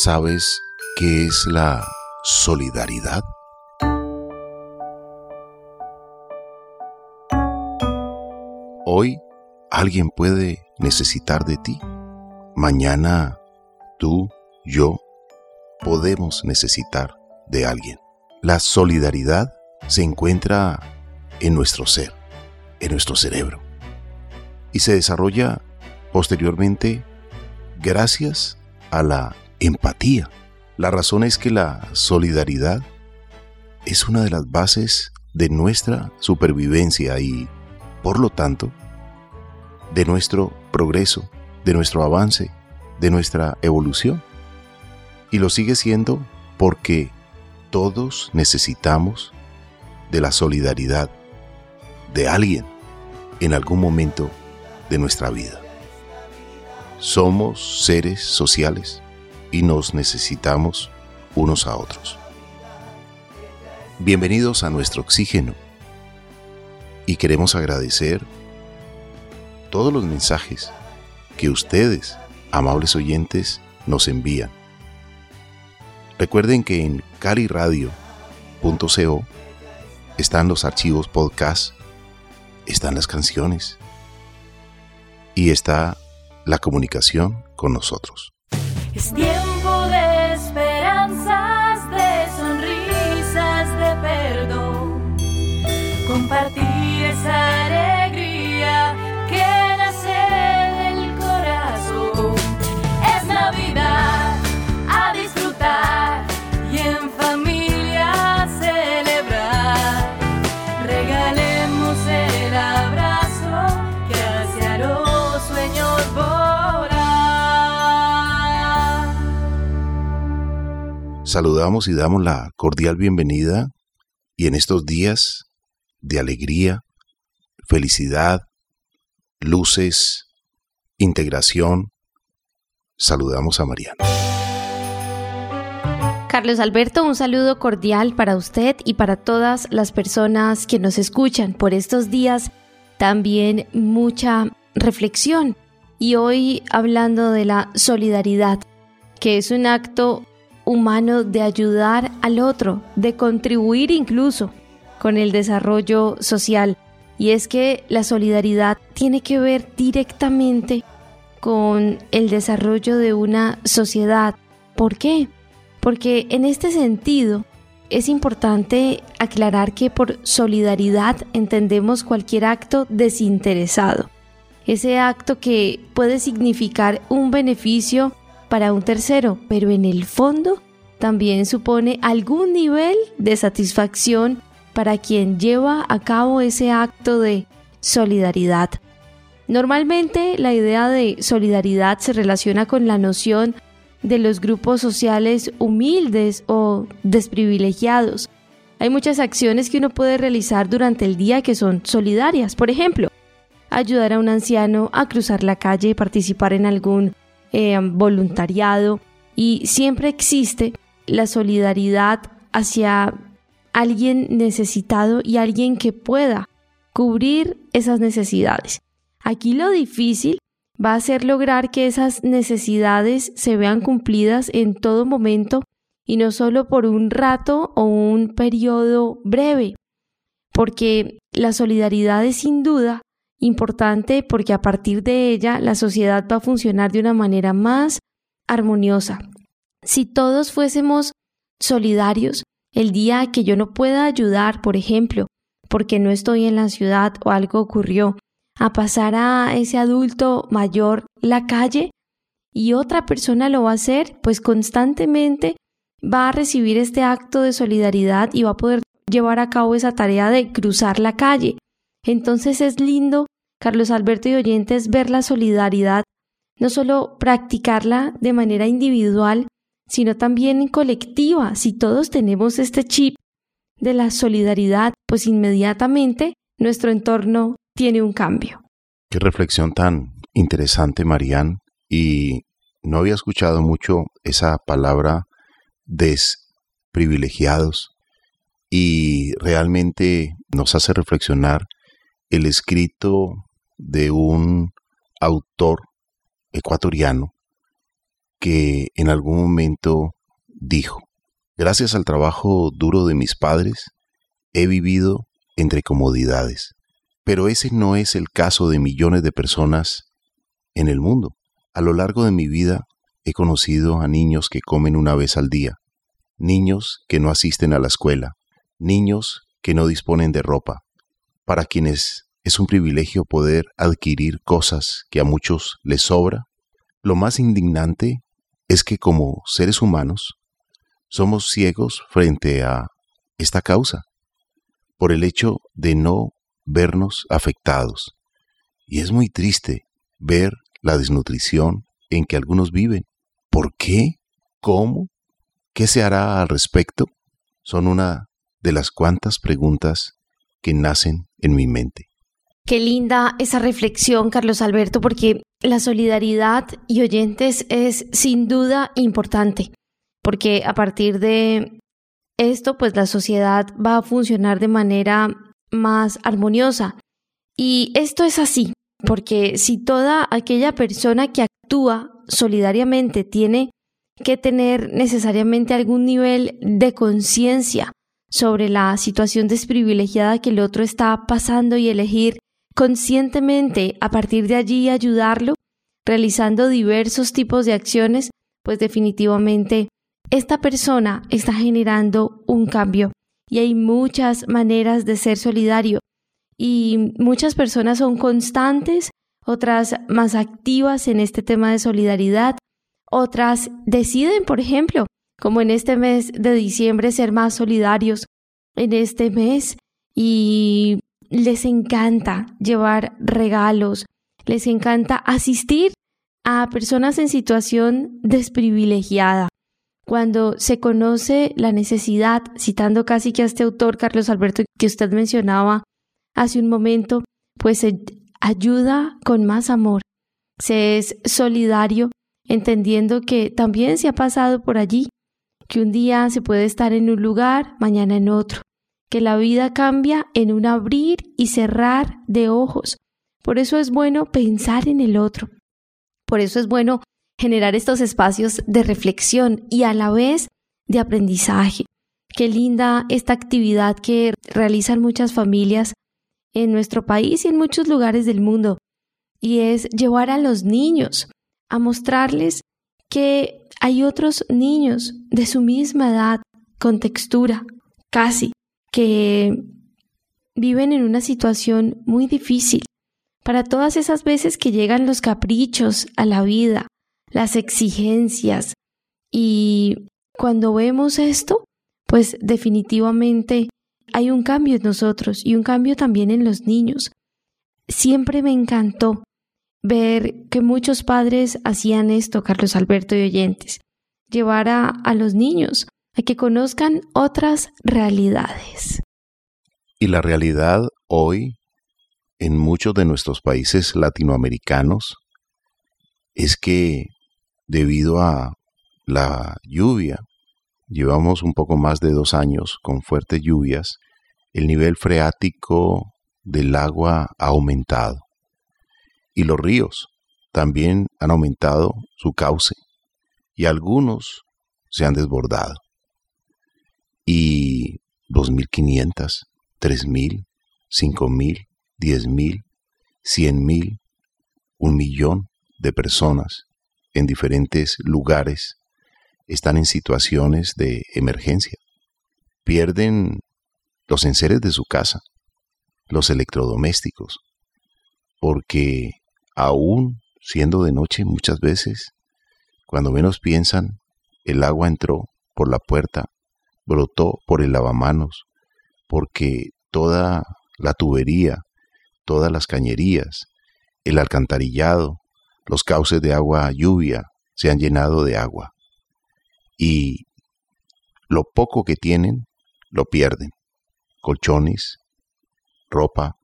¿Sabes qué es la solidaridad? Hoy alguien puede necesitar de ti. Mañana tú, yo, podemos necesitar de alguien. La solidaridad se encuentra en nuestro ser, en nuestro cerebro, y se desarrolla posteriormente gracias a la empatía. La razón es que la solidaridad es una de las bases de nuestra supervivencia y, por lo tanto, de nuestro progreso, de nuestro avance, de nuestra evolución. Y lo sigue siendo porque todos necesitamos de la solidaridad de alguien en algún momento de nuestra vida. Somos seres sociales y nos necesitamos unos a otros. Bienvenidos a nuestro oxígeno y queremos agradecer todos los mensajes que ustedes, amables oyentes, nos envían. Recuerden que en caliradio.co están los archivos podcast, están las canciones y está la comunicación con nosotros. Es tiempo de esperanzas, de sonrisas, de perdón. Compartir esa Saludamos y damos la cordial bienvenida y en estos días de alegría, felicidad, luces, integración, saludamos a Mariana. Carlos Alberto, un saludo cordial para usted y para todas las personas que nos escuchan por estos días. También mucha reflexión y hoy hablando de la solidaridad, que es un acto humano de ayudar al otro, de contribuir incluso con el desarrollo social. Y es que la solidaridad tiene que ver directamente con el desarrollo de una sociedad. ¿Por qué? Porque en este sentido es importante aclarar que por solidaridad entendemos cualquier acto desinteresado. Ese acto que puede significar un beneficio para un tercero, pero en el fondo también supone algún nivel de satisfacción para quien lleva a cabo ese acto de solidaridad. Normalmente la idea de solidaridad se relaciona con la noción de los grupos sociales humildes o desprivilegiados. Hay muchas acciones que uno puede realizar durante el día que son solidarias. Por ejemplo, ayudar a un anciano a cruzar la calle, participar en algún eh, voluntariado y siempre existe la solidaridad hacia alguien necesitado y alguien que pueda cubrir esas necesidades. Aquí lo difícil va a ser lograr que esas necesidades se vean cumplidas en todo momento y no solo por un rato o un periodo breve, porque la solidaridad es sin duda importante porque a partir de ella la sociedad va a funcionar de una manera más armoniosa. Si todos fuésemos solidarios, el día que yo no pueda ayudar, por ejemplo, porque no estoy en la ciudad o algo ocurrió, a pasar a ese adulto mayor la calle y otra persona lo va a hacer, pues constantemente va a recibir este acto de solidaridad y va a poder llevar a cabo esa tarea de cruzar la calle. Entonces es lindo, Carlos Alberto y oyentes, ver la solidaridad, no solo practicarla de manera individual, sino también colectiva. Si todos tenemos este chip de la solidaridad, pues inmediatamente nuestro entorno tiene un cambio. Qué reflexión tan interesante, Marían. Y no había escuchado mucho esa palabra desprivilegiados y realmente nos hace reflexionar el escrito de un autor ecuatoriano que en algún momento dijo, gracias al trabajo duro de mis padres, he vivido entre comodidades, pero ese no es el caso de millones de personas en el mundo. A lo largo de mi vida he conocido a niños que comen una vez al día, niños que no asisten a la escuela, niños que no disponen de ropa, para quienes es un privilegio poder adquirir cosas que a muchos les sobra. Lo más indignante es que como seres humanos somos ciegos frente a esta causa, por el hecho de no vernos afectados. Y es muy triste ver la desnutrición en que algunos viven. ¿Por qué? ¿Cómo? ¿Qué se hará al respecto? Son una de las cuantas preguntas que nacen en mi mente. Qué linda esa reflexión, Carlos Alberto, porque la solidaridad y oyentes es sin duda importante, porque a partir de esto, pues la sociedad va a funcionar de manera más armoniosa. Y esto es así, porque si toda aquella persona que actúa solidariamente tiene que tener necesariamente algún nivel de conciencia sobre la situación desprivilegiada que el otro está pasando y elegir conscientemente a partir de allí ayudarlo, realizando diversos tipos de acciones, pues definitivamente esta persona está generando un cambio. Y hay muchas maneras de ser solidario. Y muchas personas son constantes, otras más activas en este tema de solidaridad, otras deciden, por ejemplo, como en este mes de diciembre, ser más solidarios en este mes y les encanta llevar regalos, les encanta asistir a personas en situación desprivilegiada. Cuando se conoce la necesidad, citando casi que a este autor, Carlos Alberto, que usted mencionaba hace un momento, pues se ayuda con más amor, se es solidario, entendiendo que también se ha pasado por allí, que un día se puede estar en un lugar, mañana en otro, que la vida cambia en un abrir y cerrar de ojos. Por eso es bueno pensar en el otro. Por eso es bueno generar estos espacios de reflexión y a la vez de aprendizaje. Qué linda esta actividad que realizan muchas familias en nuestro país y en muchos lugares del mundo. Y es llevar a los niños a mostrarles que hay otros niños de su misma edad, con textura, casi, que viven en una situación muy difícil. Para todas esas veces que llegan los caprichos a la vida, las exigencias, y cuando vemos esto, pues definitivamente hay un cambio en nosotros y un cambio también en los niños. Siempre me encantó ver que muchos padres hacían esto, Carlos Alberto y oyentes, llevar a, a los niños que conozcan otras realidades. Y la realidad hoy en muchos de nuestros países latinoamericanos es que debido a la lluvia, llevamos un poco más de dos años con fuertes lluvias, el nivel freático del agua ha aumentado y los ríos también han aumentado su cauce y algunos se han desbordado. Y 2.500, 3.000, 5.000, 10.000, 100.000, un millón de personas en diferentes lugares están en situaciones de emergencia. Pierden los enseres de su casa, los electrodomésticos, porque aún siendo de noche muchas veces, cuando menos piensan, el agua entró por la puerta, brotó por el lavamanos, porque toda la tubería, todas las cañerías, el alcantarillado, los cauces de agua lluvia se han llenado de agua. Y lo poco que tienen, lo pierden. Colchones, ropa,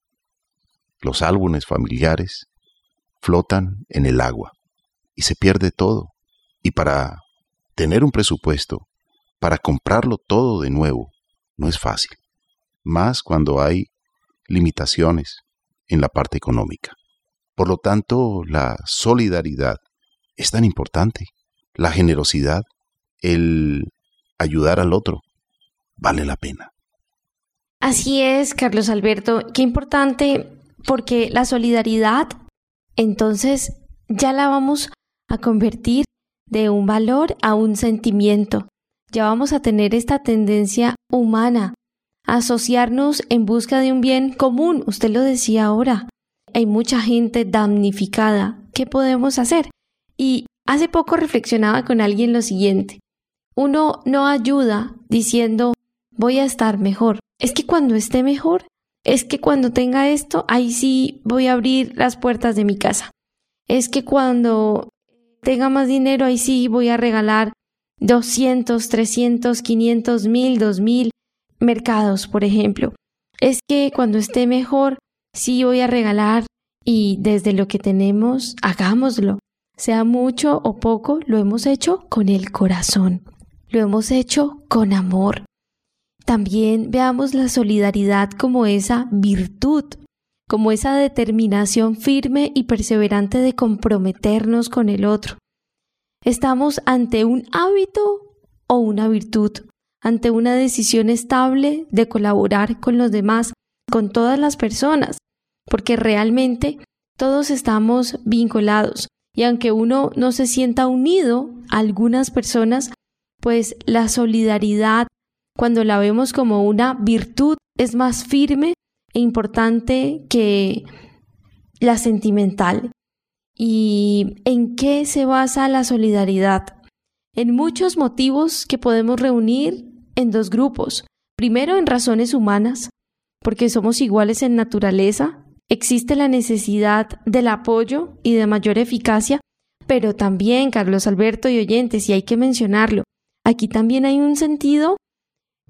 los álbumes familiares, flotan en el agua y se pierde todo. Y para tener un presupuesto, para comprarlo todo de nuevo, no es fácil. Más cuando hay limitaciones en la parte económica. Por lo tanto, la solidaridad es tan importante. la generosidad, el ayudar al otro, vale la pena. Así es, Carlos Alberto, qué importante porque la solidaridad entonces ya la vamos a convertir de un valor a un sentimiento. Ya vamos a tener esta tendencia humana asociarnos en busca de un bien común. Usted lo decía ahora. Hay mucha gente damnificada. ¿Qué podemos hacer? Y hace poco reflexionaba con alguien lo siguiente. Uno no ayuda diciendo voy a estar mejor. Es que cuando esté mejor, es que cuando tenga esto, ahí sí voy a abrir las puertas de mi casa. Es que cuando tenga más dinero, ahí sí voy a regalar 200, 300, 500, 1000, 2000 mercados, por ejemplo. Es que cuando esté mejor, sí voy a regalar y desde lo que tenemos, hagámoslo. Sea mucho o poco, lo hemos hecho con el corazón. Lo hemos hecho con amor. También veamos la solidaridad como esa virtud, como esa determinación firme y perseverante de comprometernos con el otro. Estamos ante un hábito o una virtud, ante una decisión estable de colaborar con los demás, con todas las personas, porque realmente todos estamos vinculados y aunque uno no se sienta unido a algunas personas, pues la solidaridad cuando la vemos como una virtud, es más firme e importante que la sentimental. ¿Y en qué se basa la solidaridad? En muchos motivos que podemos reunir en dos grupos. Primero, en razones humanas, porque somos iguales en naturaleza, existe la necesidad del apoyo y de mayor eficacia, pero también, Carlos Alberto y oyentes, y hay que mencionarlo, aquí también hay un sentido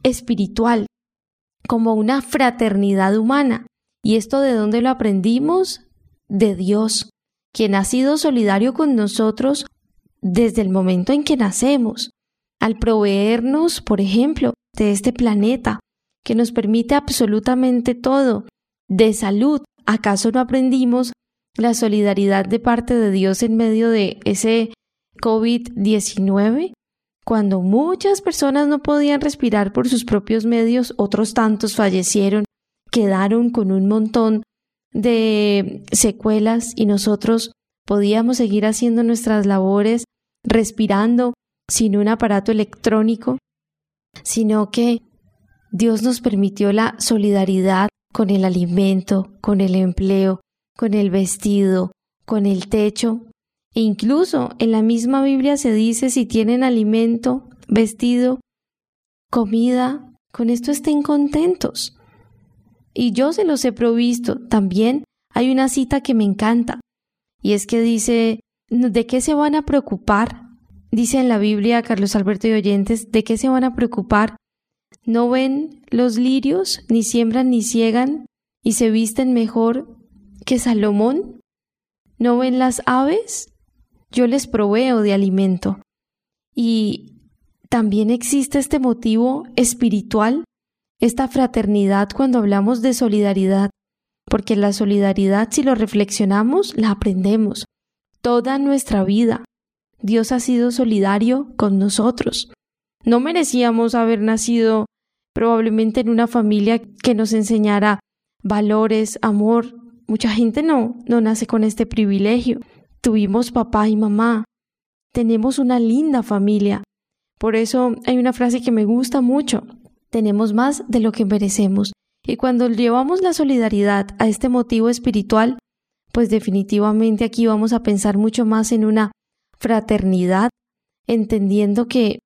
espiritual, como una fraternidad humana. ¿Y esto de dónde lo aprendimos? De Dios, quien ha sido solidario con nosotros desde el momento en que nacemos, al proveernos, por ejemplo, de este planeta, que nos permite absolutamente todo, de salud. ¿Acaso no aprendimos la solidaridad de parte de Dios en medio de ese COVID-19? Cuando muchas personas no podían respirar por sus propios medios, otros tantos fallecieron, quedaron con un montón de secuelas y nosotros podíamos seguir haciendo nuestras labores respirando sin un aparato electrónico, sino que Dios nos permitió la solidaridad con el alimento, con el empleo, con el vestido, con el techo, e incluso en la misma Biblia se dice si tienen alimento, vestido, comida, con esto estén contentos. Y yo se los he provisto. También hay una cita que me encanta. Y es que dice, ¿de qué se van a preocupar? Dice en la Biblia, Carlos Alberto y oyentes, ¿de qué se van a preocupar? ¿No ven los lirios, ni siembran ni ciegan, y se visten mejor que Salomón? ¿No ven las aves? yo les proveo de alimento. Y también existe este motivo espiritual, esta fraternidad cuando hablamos de solidaridad, porque la solidaridad, si lo reflexionamos, la aprendemos. Toda nuestra vida, Dios ha sido solidario con nosotros. No merecíamos haber nacido probablemente en una familia que nos enseñara valores, amor. Mucha gente no, no nace con este privilegio. Tuvimos papá y mamá. Tenemos una linda familia. Por eso hay una frase que me gusta mucho. Tenemos más de lo que merecemos. Y cuando llevamos la solidaridad a este motivo espiritual, pues definitivamente aquí vamos a pensar mucho más en una fraternidad, entendiendo que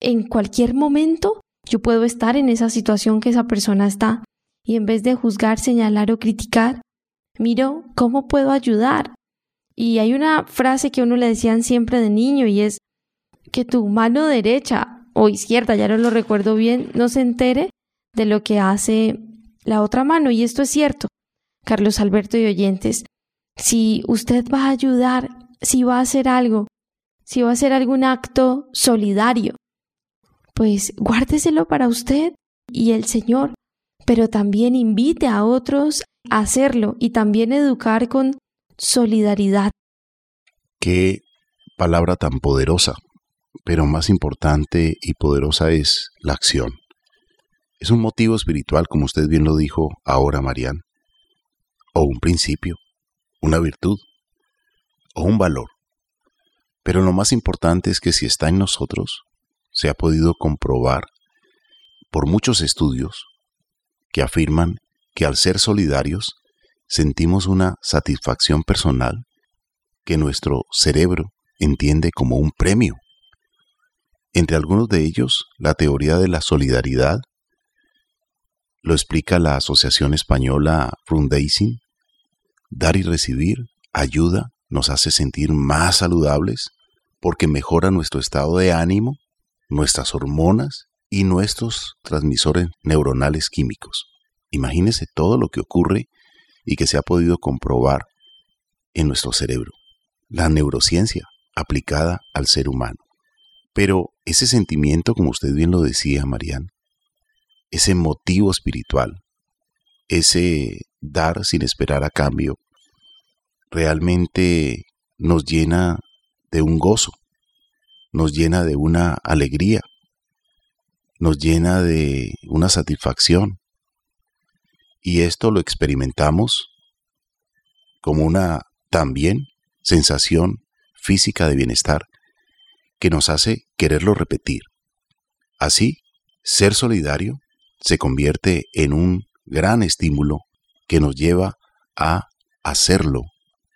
en cualquier momento yo puedo estar en esa situación que esa persona está y en vez de juzgar, señalar o criticar, miro cómo puedo ayudar, y hay una frase que uno le decían siempre de niño y es que tu mano derecha o izquierda, ya no lo recuerdo bien, no se entere de lo que hace la otra mano. Y esto es cierto, Carlos Alberto y oyentes. Si usted va a ayudar, si va a hacer algo, si va a hacer algún acto solidario, pues guárdeselo para usted y el Señor, pero también invite a otros a hacerlo y también educar con solidaridad. Qué palabra tan poderosa. Pero más importante y poderosa es la acción. Es un motivo espiritual, como usted bien lo dijo ahora, Marian, o un principio, una virtud, o un valor. Pero lo más importante es que si está en nosotros, se ha podido comprobar por muchos estudios que afirman que al ser solidarios sentimos una satisfacción personal que nuestro cerebro entiende como un premio. Entre algunos de ellos, la teoría de la solidaridad lo explica la Asociación Española Fundaising. Dar y recibir ayuda nos hace sentir más saludables porque mejora nuestro estado de ánimo, nuestras hormonas y nuestros transmisores neuronales químicos. Imagínese todo lo que ocurre y que se ha podido comprobar en nuestro cerebro. La neurociencia aplicada al ser humano. Pero ese sentimiento, como usted bien lo decía, Marian, ese motivo espiritual, ese dar sin esperar a cambio, realmente nos llena de un gozo, nos llena de una alegría, nos llena de una satisfacción. Y esto lo experimentamos como una también sensación física de bienestar que nos hace quererlo repetir. Así, ser solidario se convierte en un gran estímulo que nos lleva a hacerlo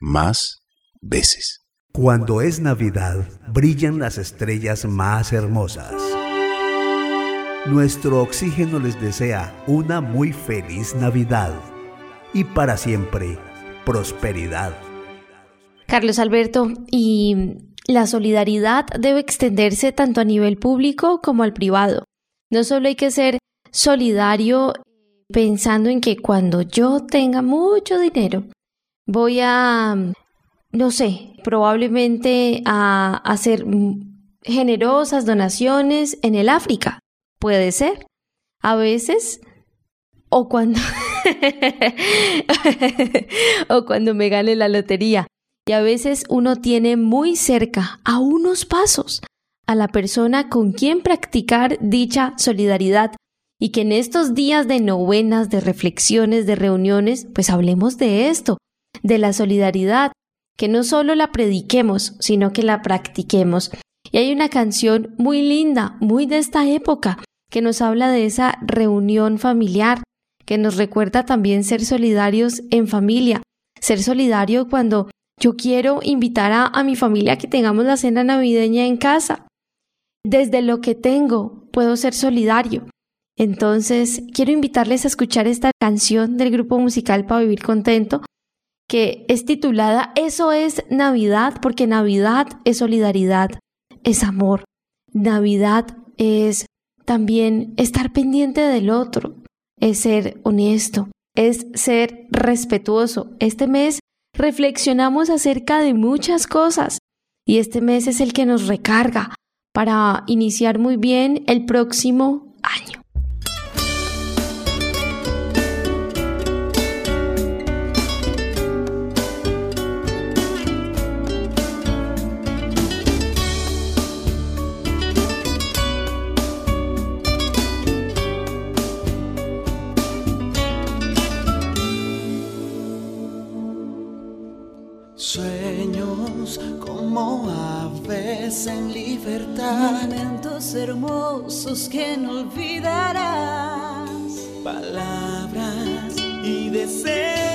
más veces. Cuando es Navidad, brillan las estrellas más hermosas. Nuestro oxígeno les desea una muy feliz Navidad y para siempre prosperidad. Carlos Alberto, y la solidaridad debe extenderse tanto a nivel público como al privado. No solo hay que ser solidario pensando en que cuando yo tenga mucho dinero voy a, no sé, probablemente a hacer generosas donaciones en el África. Puede ser. A veces, o cuando, o cuando me gane la lotería. Y a veces uno tiene muy cerca, a unos pasos, a la persona con quien practicar dicha solidaridad y que en estos días de novenas, de reflexiones, de reuniones, pues hablemos de esto, de la solidaridad, que no solo la prediquemos, sino que la practiquemos. Y hay una canción muy linda, muy de esta época, que nos habla de esa reunión familiar, que nos recuerda también ser solidarios en familia, ser solidario cuando yo quiero invitar a, mi familia a que tengamos la cena navideña en casa. Desde lo que tengo puedo ser solidario. Entonces, quiero invitarles a escuchar esta canción del grupo musical para vivir contento, que es titulada Eso es Navidad, porque Navidad es solidaridad, es amor. Navidad es también estar pendiente del otro, es ser honesto, es ser respetuoso. Este mes reflexionamos acerca de muchas cosas y este mes es el que nos recarga para iniciar muy bien el próximo en libertad. Momentos hermosos que no olvidarás. Palabras y deseos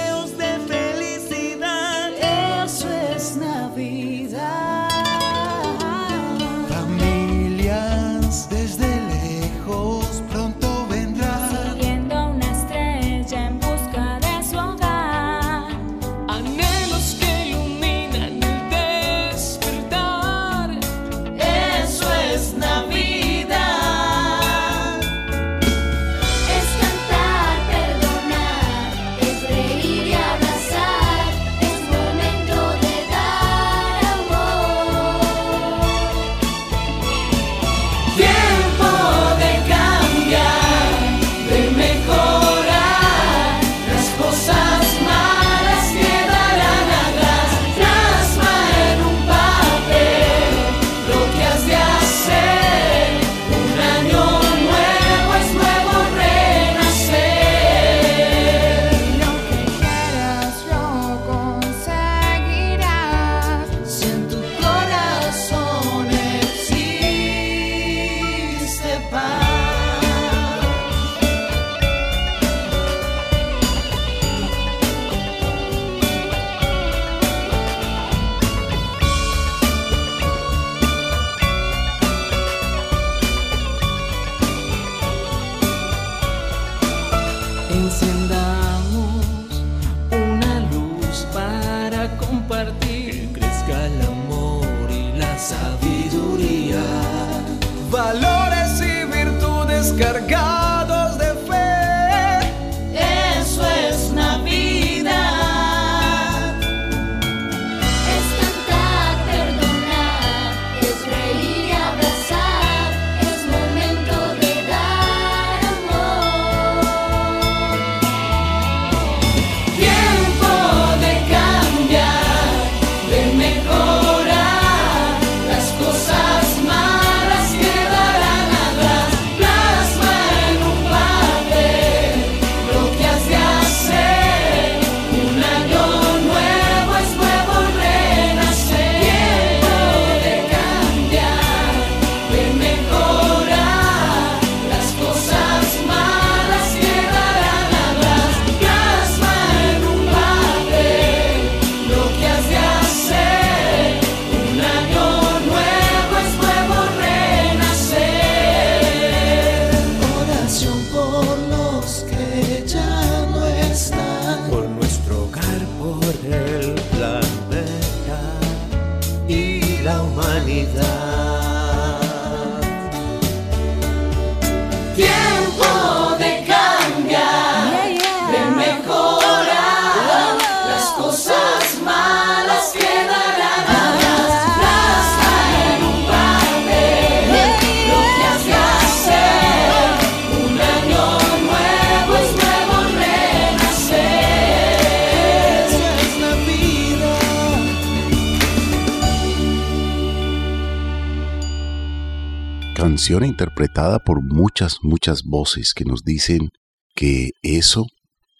Interpretada por muchas, muchas voces que nos dicen que eso,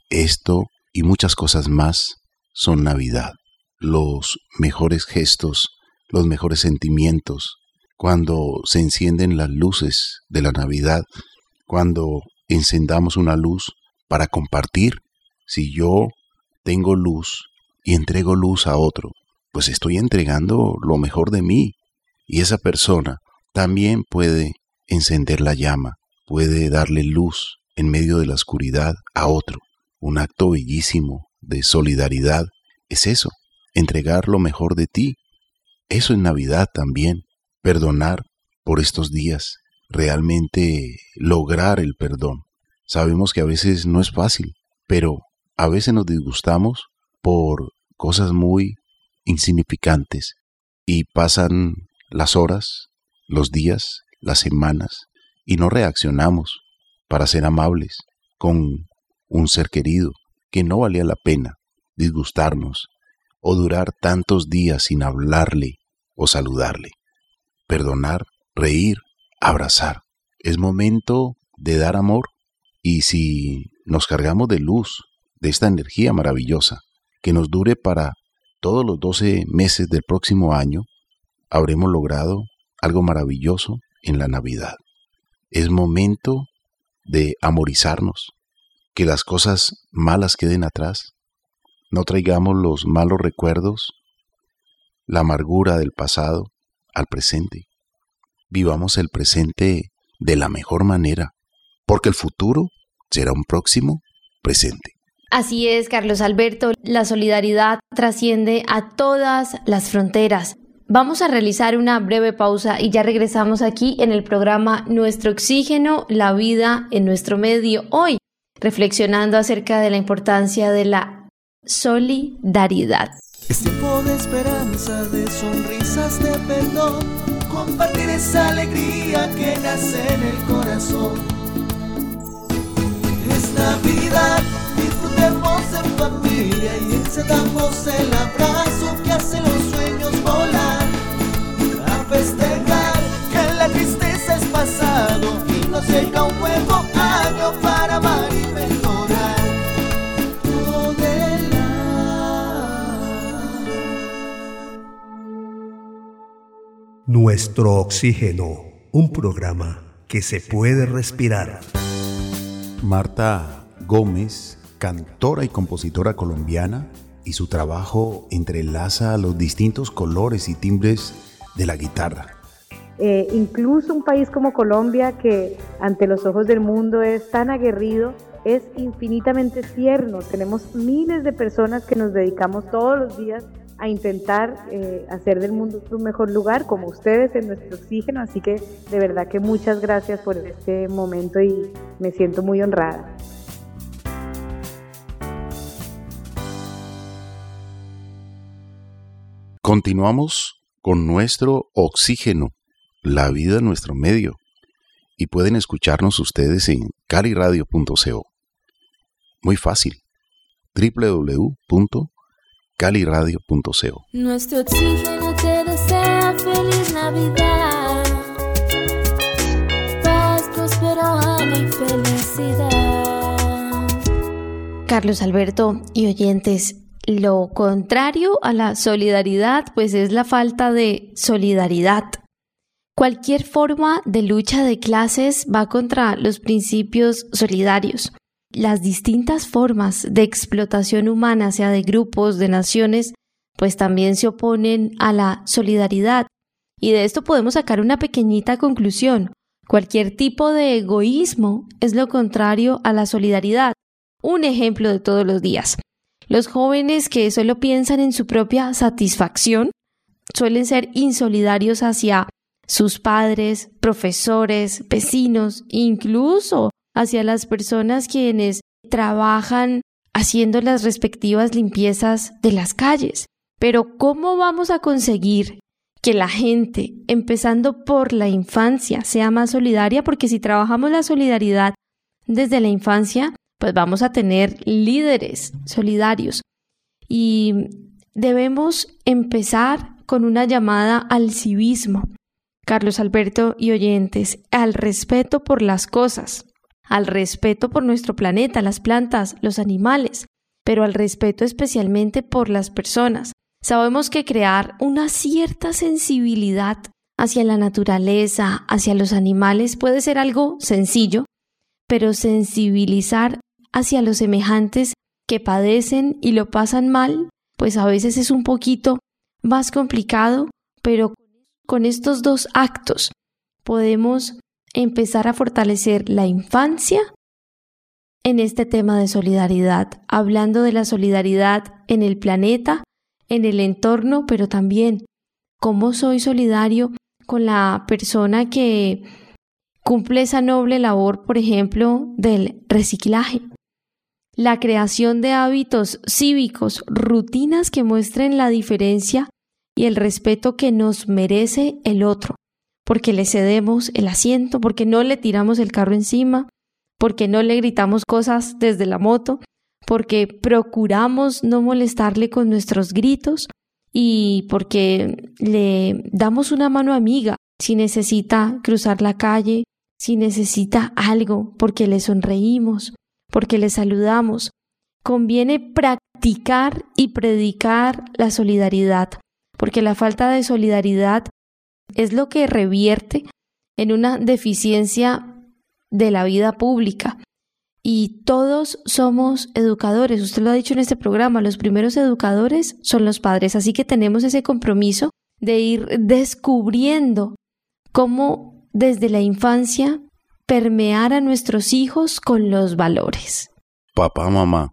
esto y muchas cosas más son Navidad. Los mejores gestos, los mejores sentimientos, cuando se encienden las luces de la Navidad, cuando encendamos una luz para compartir. Si yo tengo luz y entrego luz a otro, pues estoy entregando lo mejor de mí. Y esa persona también puede encender la llama, puede darle luz en medio de la oscuridad a otro. Un acto bellísimo de solidaridad es eso, entregar lo mejor de ti. Eso es Navidad también, perdonar por estos días, realmente lograr el perdón. Sabemos que a veces no es fácil, pero a veces nos disgustamos por cosas muy insignificantes y pasan las horas, los días, las semanas y no reaccionamos para ser amables con un ser querido que no valía la pena disgustarnos o durar tantos días sin hablarle o saludarle. Perdonar, reír, abrazar. Es momento de dar amor y si nos cargamos de luz, de esta energía maravillosa, que nos dure para todos los 12 meses del próximo año, habremos logrado algo maravilloso en la Navidad. Es momento de amorizarnos, que las cosas malas queden atrás, no traigamos los malos recuerdos, la amargura del pasado al presente. Vivamos el presente de la mejor manera, porque el futuro será un próximo presente. Así es, Carlos Alberto, la solidaridad trasciende a todas las fronteras. Vamos a realizar una breve pausa y ya regresamos aquí en el programa Nuestro Oxígeno, la vida en nuestro medio, hoy reflexionando acerca de la importancia de la solidaridad. Es tiempo de esperanza, de sonrisas, de perdón. Compartir esa alegría que nace en el corazón. Es Navidad, disfrutemos en familia y encendamos el abrazo que hace los sueños llega un nuevo año para amar y mejorar. Todo de Nuestro Oxígeno, un programa que se puede respirar. Marta Gómez, cantora y compositora colombiana, y su trabajo entrelaza los distintos colores y timbres de la guitarra. Eh, incluso un país como Colombia, que ante los ojos del mundo es tan aguerrido, es infinitamente tierno. Tenemos miles de personas que nos dedicamos todos los días a intentar eh, hacer del mundo un mejor lugar, como ustedes en nuestro oxígeno. Así que de verdad que muchas gracias por este momento y me siento muy honrada. Continuamos con nuestro oxígeno, la vida en nuestro medio. Y pueden escucharnos ustedes en caliradio.co. Muy fácil. www.caliradio.co. Nuestro oxígeno te desea feliz Navidad. Paz, próspero año y felicidad. Carlos Alberto y oyentes, lo contrario a la solidaridad, pues es la falta de solidaridad. Cualquier forma de lucha de clases va contra los principios solidarios. Las distintas formas de explotación humana, sea de grupos, de naciones, pues también se oponen a la solidaridad. Y de esto podemos sacar una pequeñita conclusión. Cualquier tipo de egoísmo es lo contrario a la solidaridad. Un ejemplo de todos los días. Los jóvenes que solo piensan en su propia satisfacción suelen ser insolidarios hacia sus padres, profesores, vecinos, incluso hacia las personas quienes trabajan haciendo las respectivas limpiezas de las calles. Pero ¿cómo vamos a conseguir que la gente, empezando por la infancia, sea más solidaria? Porque si trabajamos la solidaridad desde la infancia, pues vamos a tener líderes solidarios. Y debemos empezar con una llamada al civismo. Carlos Alberto y oyentes, al respeto por las cosas, al respeto por nuestro planeta, las plantas, los animales, pero al respeto especialmente por las personas. Sabemos que crear una cierta sensibilidad hacia la naturaleza, hacia los animales, puede ser algo sencillo, pero sensibilizar hacia los semejantes que padecen y lo pasan mal, pues a veces es un poquito más complicado, pero con estos dos actos podemos empezar a fortalecer la infancia en este tema de solidaridad, hablando de la solidaridad en el planeta, en el entorno, pero también cómo soy solidario con la persona que cumple esa noble labor, por ejemplo, del reciclaje. La creación de hábitos cívicos, rutinas que muestren la diferencia y el respeto que nos merece el otro, porque le cedemos el asiento, porque no le tiramos el carro encima, porque no le gritamos cosas desde la moto, porque procuramos no molestarle con nuestros gritos y porque le damos una mano amiga si necesita cruzar la calle, si necesita algo, porque le sonreímos, porque le saludamos. Conviene practicar y predicar la solidaridad, porque la falta de solidaridad es lo que revierte en una deficiencia de la vida pública. Y todos somos educadores, usted lo ha dicho en este programa, los primeros educadores son los padres, así que tenemos ese compromiso de ir descubriendo cómo desde la infancia permear a nuestros hijos con los valores. Papá, mamá,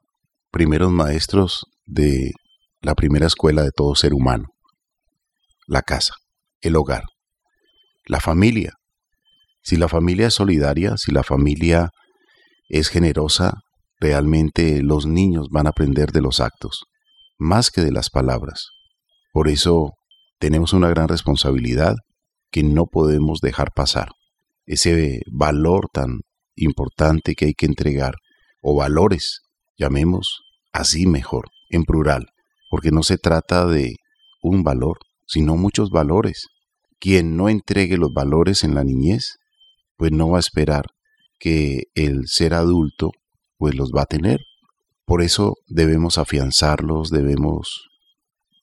primeros maestros de la primera escuela de todo ser humano. La casa, el hogar, la familia. Si la familia es solidaria, si la familia es generosa, realmente los niños van a aprender de los actos, más que de las palabras. Por eso tenemos una gran responsabilidad que no podemos dejar pasar ese valor tan importante que hay que entregar, o valores, llamemos así mejor, en plural, porque no se trata de un valor, sino muchos valores. Quien no entregue los valores en la niñez, pues no va a esperar que el ser adulto pues los va a tener. Por eso debemos afianzarlos, debemos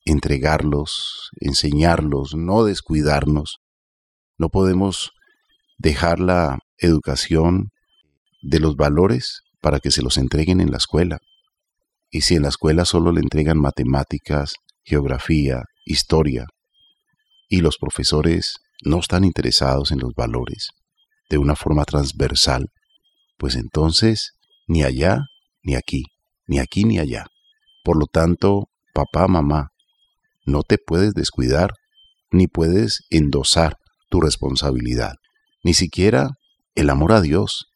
entregarlos, enseñarlos, no descuidarnos. No podemos dejar la educación de los valores para que se los entreguen en la escuela. Y si en la escuela solo le entregan matemáticas, geografía, historia, y los profesores no están interesados en los valores de una forma transversal, pues entonces ni allá ni aquí, ni aquí ni allá. Por lo tanto, papá, mamá, no te puedes descuidar, ni puedes endosar tu responsabilidad, ni siquiera el amor a Dios.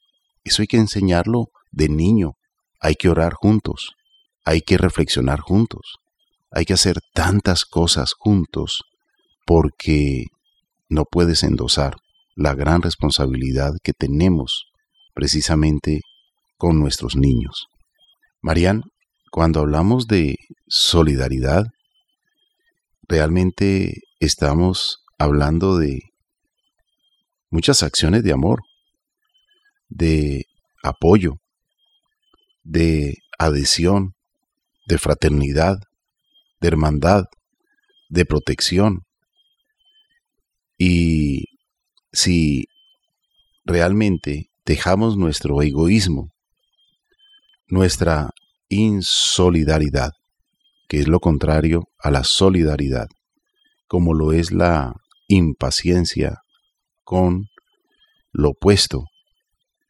Eso hay que enseñarlo de niño. Hay que orar juntos, hay que reflexionar juntos, hay que hacer tantas cosas juntos porque no puedes endosar la gran responsabilidad que tenemos precisamente con nuestros niños. Marian, cuando hablamos de solidaridad, realmente estamos hablando de muchas acciones de amor, de apoyo, de adhesión, de fraternidad, de hermandad, de protección. Y si realmente dejamos nuestro egoísmo, nuestra insolidaridad, que es lo contrario a la solidaridad, como lo es la impaciencia con lo opuesto,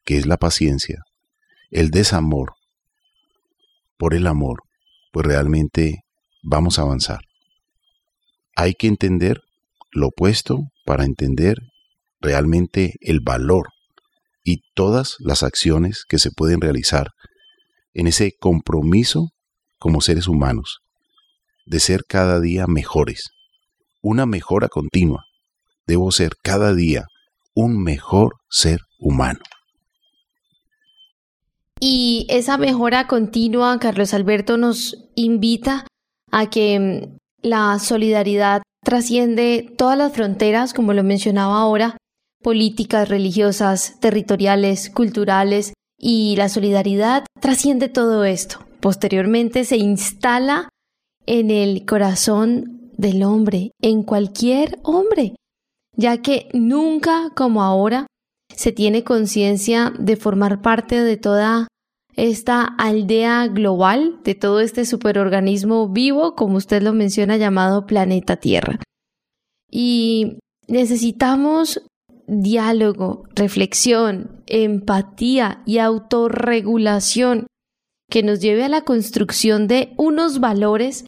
que es la paciencia, el desamor por el amor, pues realmente vamos a avanzar. Hay que entender lo opuesto para entender realmente el valor y todas las acciones que se pueden realizar en ese compromiso como seres humanos, de ser cada día mejores, una mejora continua. Debo ser cada día un mejor ser humano. Y esa mejora continua, Carlos Alberto, nos invita a que la solidaridad trasciende todas las fronteras, como lo mencionaba ahora, políticas, religiosas, territoriales, culturales, y la solidaridad trasciende todo esto. Posteriormente se instala en el corazón del hombre, en cualquier hombre, ya que nunca como ahora se tiene conciencia de formar parte de toda esta aldea global, de todo este superorganismo vivo, como usted lo menciona, llamado planeta Tierra. Y necesitamos diálogo, reflexión, empatía y autorregulación que nos lleve a la construcción de unos valores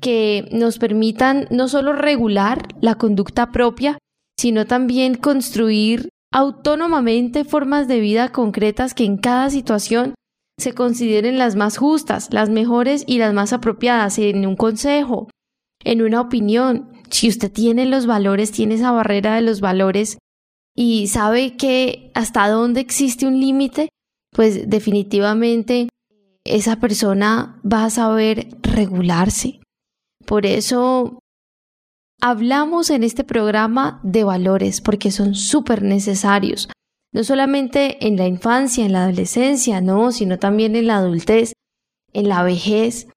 que nos permitan no solo regular la conducta propia, sino también construir autónomamente formas de vida concretas que en cada situación se consideren las más justas, las mejores y las más apropiadas en un consejo, en una opinión. Si usted tiene los valores, tiene esa barrera de los valores y sabe que hasta dónde existe un límite, pues definitivamente esa persona va a saber regularse. Por eso hablamos en este programa de valores, porque son súper necesarios, no solamente en la infancia, en la adolescencia, no, sino también en la adultez, en la vejez,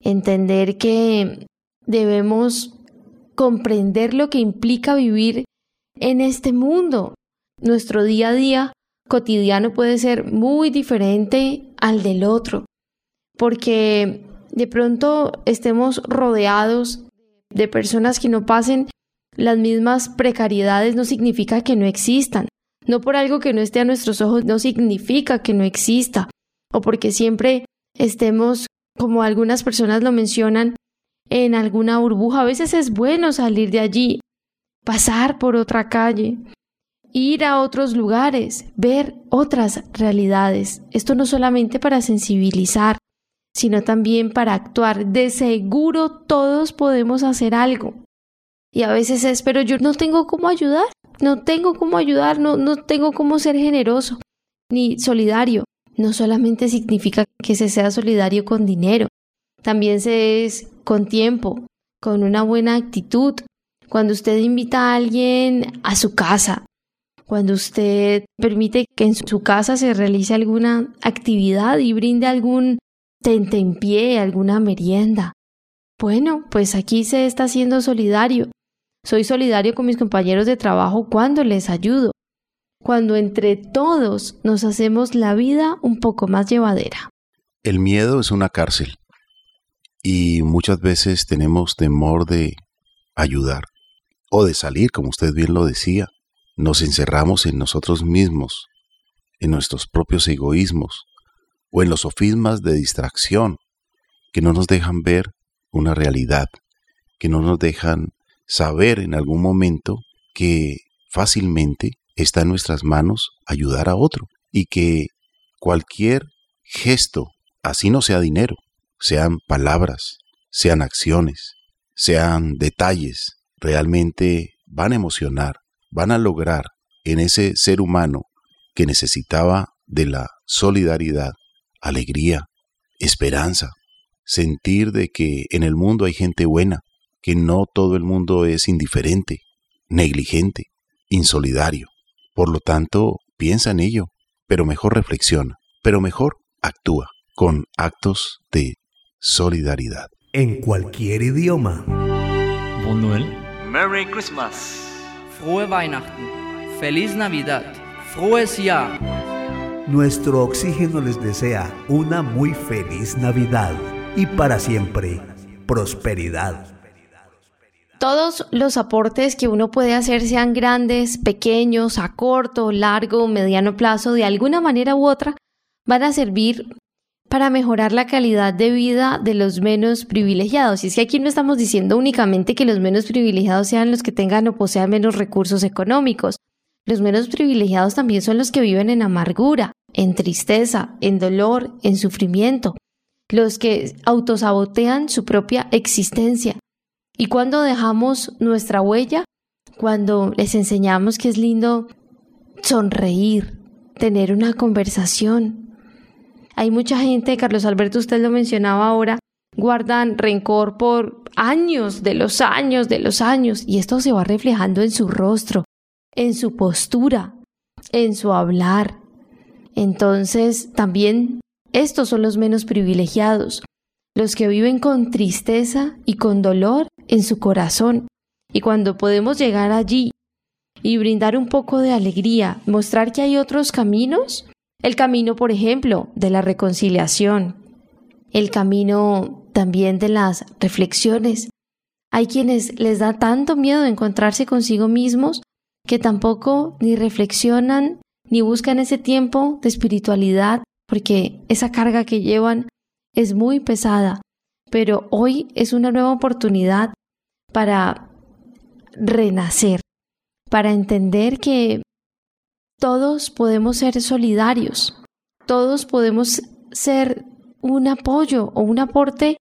entender que debemos comprender lo que implica vivir en este mundo. Nuestro día a día cotidiano puede ser muy diferente al del otro, porque de pronto estemos rodeados de personas que no pasen las mismas precariedades no significa que no existan. No por algo que no esté a nuestros ojos no significa que no exista. O porque siempre estemos, como algunas personas lo mencionan, en alguna burbuja. A veces es bueno salir de allí, pasar por otra calle, ir a otros lugares, ver otras realidades. Esto no solamente para sensibilizar, sino también para actuar. De seguro todos podemos hacer algo. Y a veces es, pero yo no tengo cómo ayudar, no tengo cómo ayudar, no, no tengo cómo ser generoso ni solidario. No solamente significa que se sea solidario con dinero, también se es con tiempo, con una buena actitud, cuando usted invita a alguien a su casa, cuando usted permite que en su casa se realice alguna actividad y brinde algún pie, alguna merienda. Bueno, pues aquí se está siendo solidario. Soy solidario con mis compañeros de trabajo cuando les ayudo, cuando entre todos nos hacemos la vida un poco más llevadera. El miedo es una cárcel y muchas veces tenemos temor de ayudar o de salir, como usted bien lo decía. Nos encerramos en nosotros mismos, en nuestros propios egoísmos o en los sofismas de distracción que no nos dejan ver una realidad que no nos dejan saber en algún momento que fácilmente está en nuestras manos ayudar a otro y que cualquier gesto, así no sea dinero, sean palabras, sean acciones, sean detalles, realmente van a emocionar, van a lograr en ese ser humano que necesitaba de la solidaridad, alegría, esperanza, sentir de que en el mundo hay gente buena, que no todo el mundo es indiferente, negligente, insolidario. Por lo tanto, piensa en ello, pero mejor reflexiona, pero mejor actúa con actos de solidaridad. En cualquier idioma. Bon Noël. Merry Christmas. Frohe Weihnachten. Feliz Navidad. Frohes Jahr. Nuestro oxígeno les desea una muy feliz Navidad y para siempre prosperidad. Todos los aportes que uno puede hacer, sean grandes, pequeños, a corto, largo, mediano plazo, de alguna manera u otra, van a servir para mejorar la calidad de vida de los menos privilegiados. Y es que aquí no estamos diciendo únicamente que los menos privilegiados sean los que tengan o posean menos recursos económicos. Los menos privilegiados también son los que viven en amargura, en tristeza, en dolor, en sufrimiento, los que autosabotean su propia existencia, ¿Y cuando dejamos nuestra huella? Cuando les enseñamos que es lindo sonreír, tener una conversación. Hay mucha gente, Carlos Alberto, usted lo mencionaba ahora, guardan rencor por años, de los años, de los años, y esto se va reflejando en su rostro, en su postura, en su hablar. Entonces, también estos son los menos privilegiados, los que viven con tristeza y con dolor en su corazón. Y cuando podemos llegar allí y brindar un poco de alegría, mostrar que hay otros caminos, el camino, por ejemplo, de la reconciliación, el camino también de las reflexiones. Hay quienes les da tanto miedo encontrarse consigo mismos que tampoco ni reflexionan ni buscan ese tiempo de espiritualidad porque esa carga que llevan es muy pesada. Pero hoy es una nueva oportunidad para renacer, para entender que todos podemos ser solidarios, todos podemos ser un apoyo o un aporte,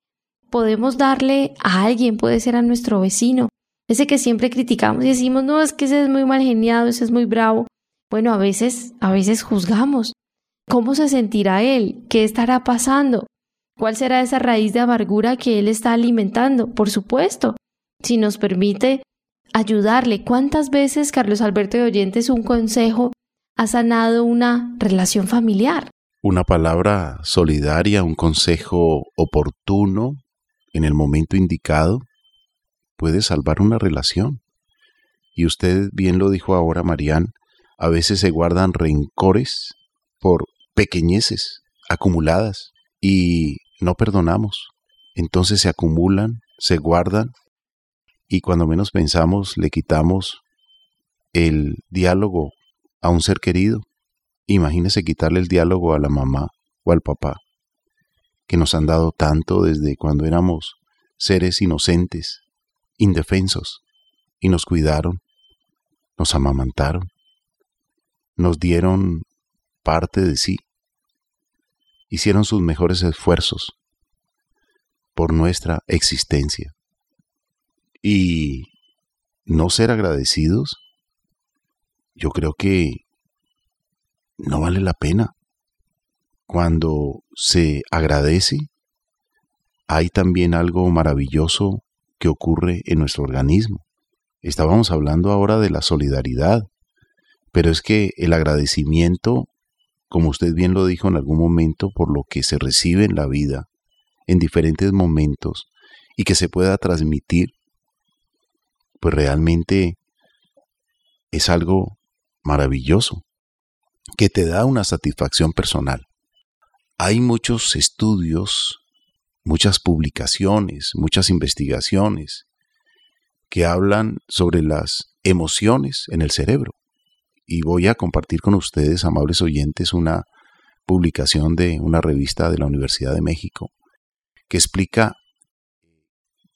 podemos darle a alguien, puede ser a nuestro vecino, ese que siempre criticamos y decimos, no, es que ese es muy mal geniado, ese es muy bravo. Bueno, a veces, a veces juzgamos. ¿Cómo se sentirá él? ¿Qué estará pasando? ¿Cuál será esa raíz de amargura que él está alimentando? Por supuesto, si nos permite ayudarle. ¿Cuántas veces, Carlos Alberto de Oyentes, un consejo ha sanado una relación familiar? Una palabra solidaria, un consejo oportuno en el momento indicado puede salvar una relación. Y usted bien lo dijo ahora, Marían, a veces se guardan rencores por pequeñeces acumuladas y no perdonamos. Entonces se acumulan, se guardan y cuando menos pensamos le quitamos el diálogo a un ser querido. Imagínese quitarle el diálogo a la mamá o al papá, que nos han dado tanto desde cuando éramos seres inocentes, indefensos, y nos cuidaron, nos amamantaron, nos dieron parte de sí, hicieron sus mejores esfuerzos por nuestra existencia y no ser agradecidos, yo creo que no vale la pena. Cuando se agradece, hay también algo maravilloso que ocurre en nuestro organismo. Estábamos hablando ahora de la solidaridad, pero es que el agradecimiento, como usted bien lo dijo en algún momento, por lo que se recibe en la vida, en diferentes momentos, y que se pueda transmitir pues realmente es algo maravilloso, que te da una satisfacción personal. Hay muchos estudios, muchas publicaciones, muchas investigaciones que hablan sobre las emociones en el cerebro. Y voy a compartir con ustedes, amables oyentes, una publicación de una revista de la Universidad de México que explica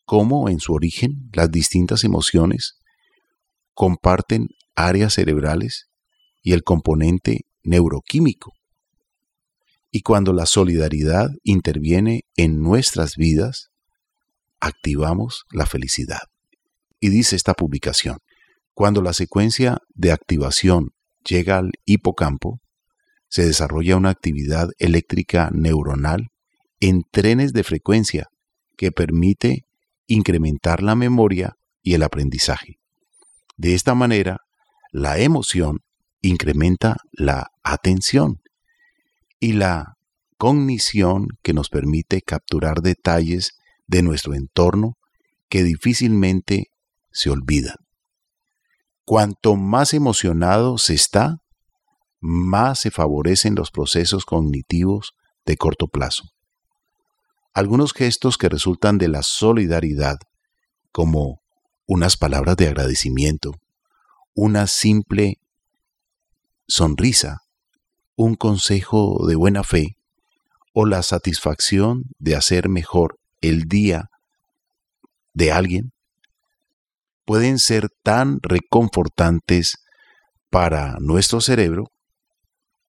cómo en su origen las distintas emociones comparten áreas cerebrales y el componente neuroquímico. Y cuando la solidaridad interviene en nuestras vidas, activamos la felicidad. Y dice esta publicación, cuando la secuencia de activación llega al hipocampo, se desarrolla una actividad eléctrica neuronal en trenes de frecuencia que permite incrementar la memoria y el aprendizaje. De esta manera, la emoción incrementa la atención y la cognición que nos permite capturar detalles de nuestro entorno que difícilmente se olvidan. Cuanto más emocionado se está, más se favorecen los procesos cognitivos de corto plazo. Algunos gestos que resultan de la solidaridad, como unas palabras de agradecimiento, una simple sonrisa, un consejo de buena fe o la satisfacción de hacer mejor el día de alguien, pueden ser tan reconfortantes para nuestro cerebro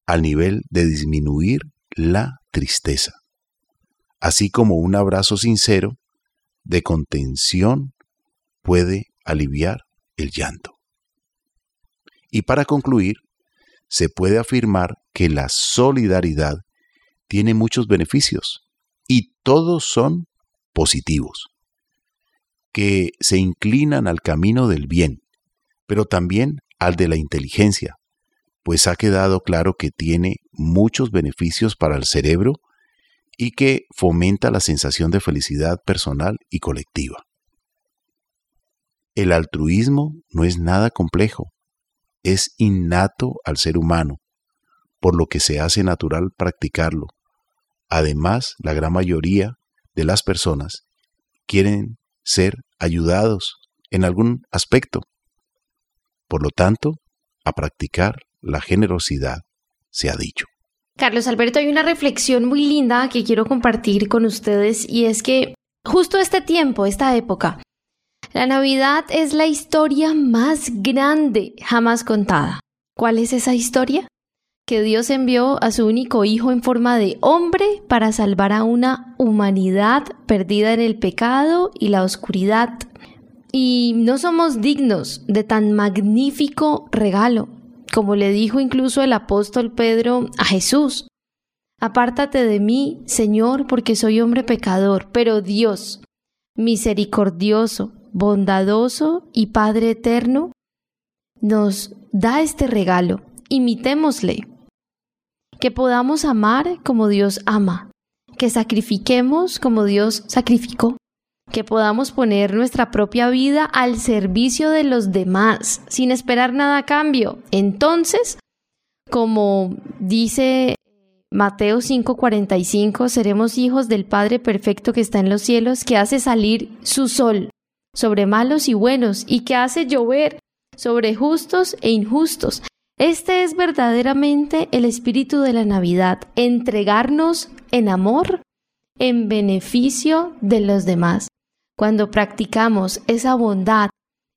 al nivel de disminuir la tristeza, así como un abrazo sincero de contención puede aliviar el llanto. Y para concluir, se puede afirmar que la solidaridad tiene muchos beneficios y todos son positivos, que se inclinan al camino del bien, pero también al de la inteligencia, pues ha quedado claro que tiene muchos beneficios para el cerebro y que fomenta la sensación de felicidad personal y colectiva. El altruismo no es nada complejo, es innato al ser humano, por lo que se hace natural practicarlo. Además, la gran mayoría de las personas quieren ser ayudados en algún aspecto. Por lo tanto, a practicar la generosidad, se ha dicho. Carlos Alberto, hay una reflexión muy linda que quiero compartir con ustedes y es que justo este tiempo, esta época, la Navidad es la historia más grande jamás contada. ¿Cuál es esa historia? Que Dios envió a su único hijo en forma de hombre para salvar a una humanidad perdida en el pecado y la oscuridad. Y no somos dignos de tan magnífico regalo, como le dijo incluso el apóstol Pedro a Jesús. Apártate de mí, Señor, porque soy hombre pecador, pero Dios, misericordioso, bondadoso y Padre eterno, nos da este regalo. Imitémosle. Que podamos amar como Dios ama. Que sacrifiquemos como Dios sacrificó. Que podamos poner nuestra propia vida al servicio de los demás sin esperar nada a cambio. Entonces, como dice Mateo 5:45, seremos hijos del Padre perfecto que está en los cielos, que hace salir su sol sobre malos y buenos y que hace llover sobre justos e injustos. Este es verdaderamente el espíritu de la Navidad, entregarnos en amor en beneficio de los demás. Cuando practicamos esa bondad,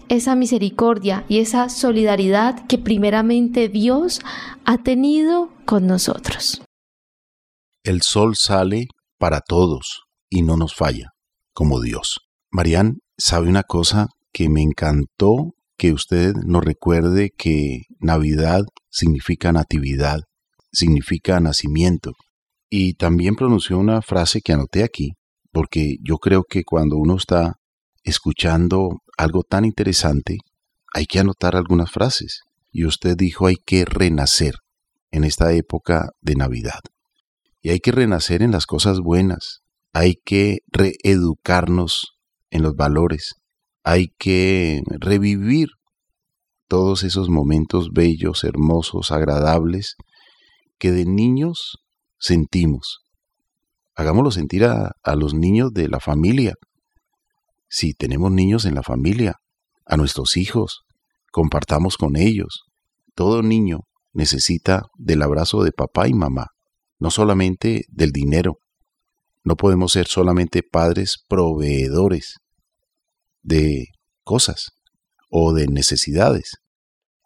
esa misericordia y esa solidaridad que primeramente Dios ha tenido con nosotros. El sol sale para todos y no nos falla, como Dios. Marían, ¿sabe una cosa que me encantó que usted nos recuerde que Navidad significa natividad, significa nacimiento? Y también pronunció una frase que anoté aquí, porque yo creo que cuando uno está escuchando algo tan interesante, hay que anotar algunas frases. Y usted dijo hay que renacer en esta época de Navidad. Y hay que renacer en las cosas buenas, hay que reeducarnos en los valores. Hay que revivir todos esos momentos bellos, hermosos, agradables que de niños sentimos. Hagámoslo sentir a, a, los niños de la familia. Si tenemos niños en la familia, a nuestros hijos, compartamos con ellos. Todo niño necesita del abrazo de papá y mamá, no solamente del dinero. No podemos ser solamente padres proveedores de cosas o de necesidades,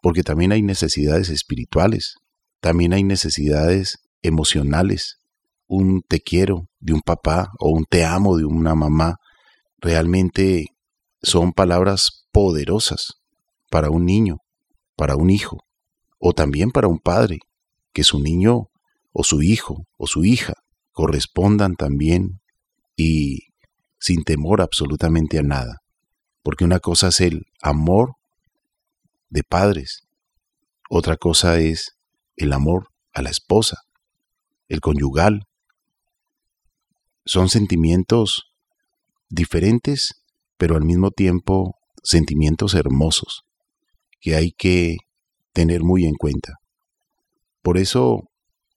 porque también hay necesidades espirituales, también hay necesidades emocionales, un te quiero de un papá o un te amo de una mamá, realmente son palabras poderosas para un niño, para un hijo, o también para un padre, que su niño o su hijo o su hija correspondan también y sin temor absolutamente a nada. Porque una cosa es el amor de padres, otra cosa es el amor a la esposa, el conyugal. Son sentimientos diferentes, pero al mismo tiempo sentimientos hermosos que hay que tener muy en cuenta. Por eso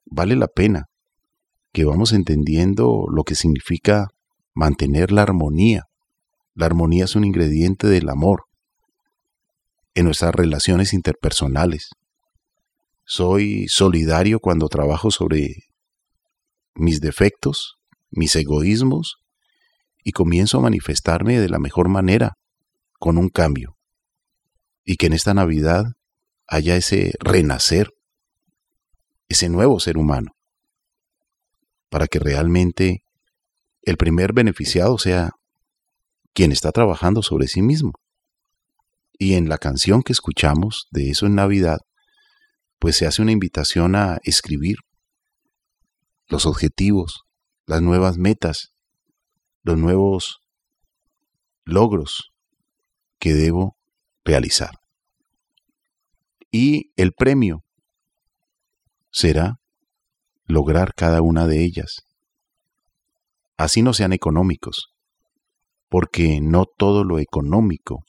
vale la pena que vamos entendiendo lo que significa mantener la armonía. La armonía es un ingrediente del amor en nuestras relaciones interpersonales. Soy solidario cuando trabajo sobre mis defectos, mis egoísmos, y comienzo a manifestarme de la mejor manera, con un cambio. Y que en esta Navidad haya ese renacer, ese nuevo ser humano, para que realmente el primer beneficiado sea quien está trabajando sobre sí mismo. Y en la canción que escuchamos de eso en Navidad, pues se hace una invitación a escribir los objetivos, las nuevas metas, los nuevos logros que debo realizar. Y el premio será lograr cada una de ellas. Así no sean económicos, porque no todo lo económico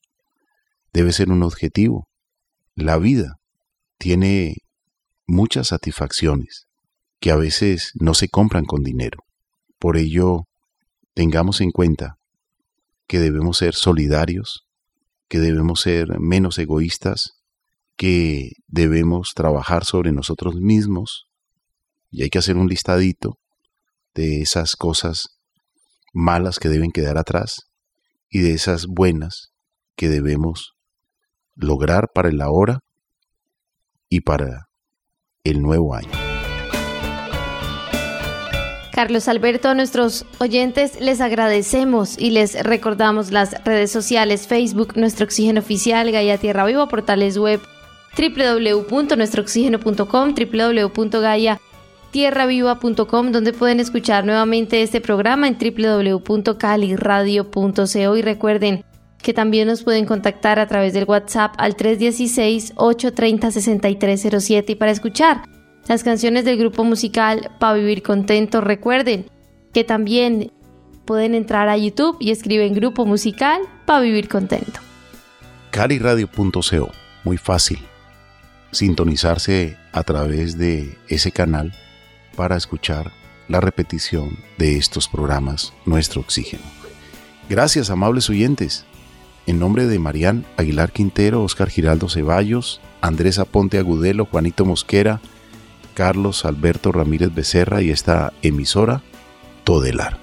debe ser un objetivo. La vida tiene muchas satisfacciones que a veces no se compran con dinero. Por ello, tengamos en cuenta que debemos ser solidarios, que debemos ser menos egoístas, que debemos trabajar sobre nosotros mismos y hay que hacer un listadito de esas cosas malas que deben quedar atrás y de esas buenas que debemos lograr para el ahora y para el nuevo año. Carlos Alberto, a nuestros oyentes les agradecemos y les recordamos las redes sociales, Facebook, Nuestro Oxígeno Oficial, Gaia Tierra Viva, portales web www.nuestrooxígeno.com, www.gaiatierraviva.com, donde pueden escuchar nuevamente este programa en www.caliradio.co y recuerden que también nos pueden contactar a través del WhatsApp al 316-830-6307 y para escuchar las canciones del grupo musical Pa' Vivir Contento. Recuerden que también pueden entrar a YouTube y escriben grupo musical Pa' Vivir Contento. Caliradio.co, muy fácil. Sintonizarse a través de ese canal para escuchar la repetición de estos programas Nuestro Oxígeno. Gracias, amables oyentes. En nombre de Marían Aguilar Quintero, Oscar Giraldo Ceballos, Andrés Aponte Agudelo, Juanito Mosquera, Carlos Alberto Ramírez Becerra y esta emisora Todelar.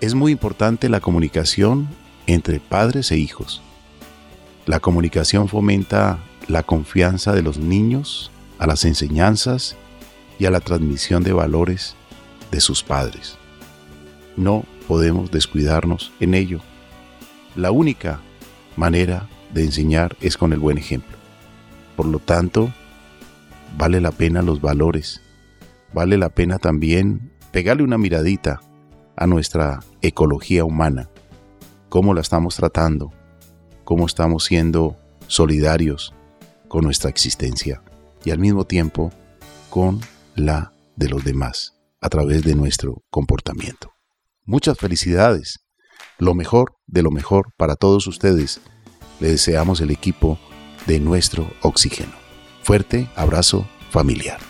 Es muy importante la comunicación entre padres e hijos. La comunicación fomenta la confianza de los niños a las enseñanzas y a la transmisión de valores de sus padres. No podemos descuidarnos en ello. La única manera de enseñar es con el buen ejemplo. Por lo tanto, vale la pena los valores, vale la pena también pegarle una miradita a nuestra ecología humana, cómo la estamos tratando, cómo estamos siendo solidarios con nuestra existencia y al mismo tiempo con la de los demás a través de nuestro comportamiento. Muchas felicidades, lo mejor de lo mejor para todos ustedes. Le deseamos el equipo de nuestro oxígeno. Fuerte abrazo familiar.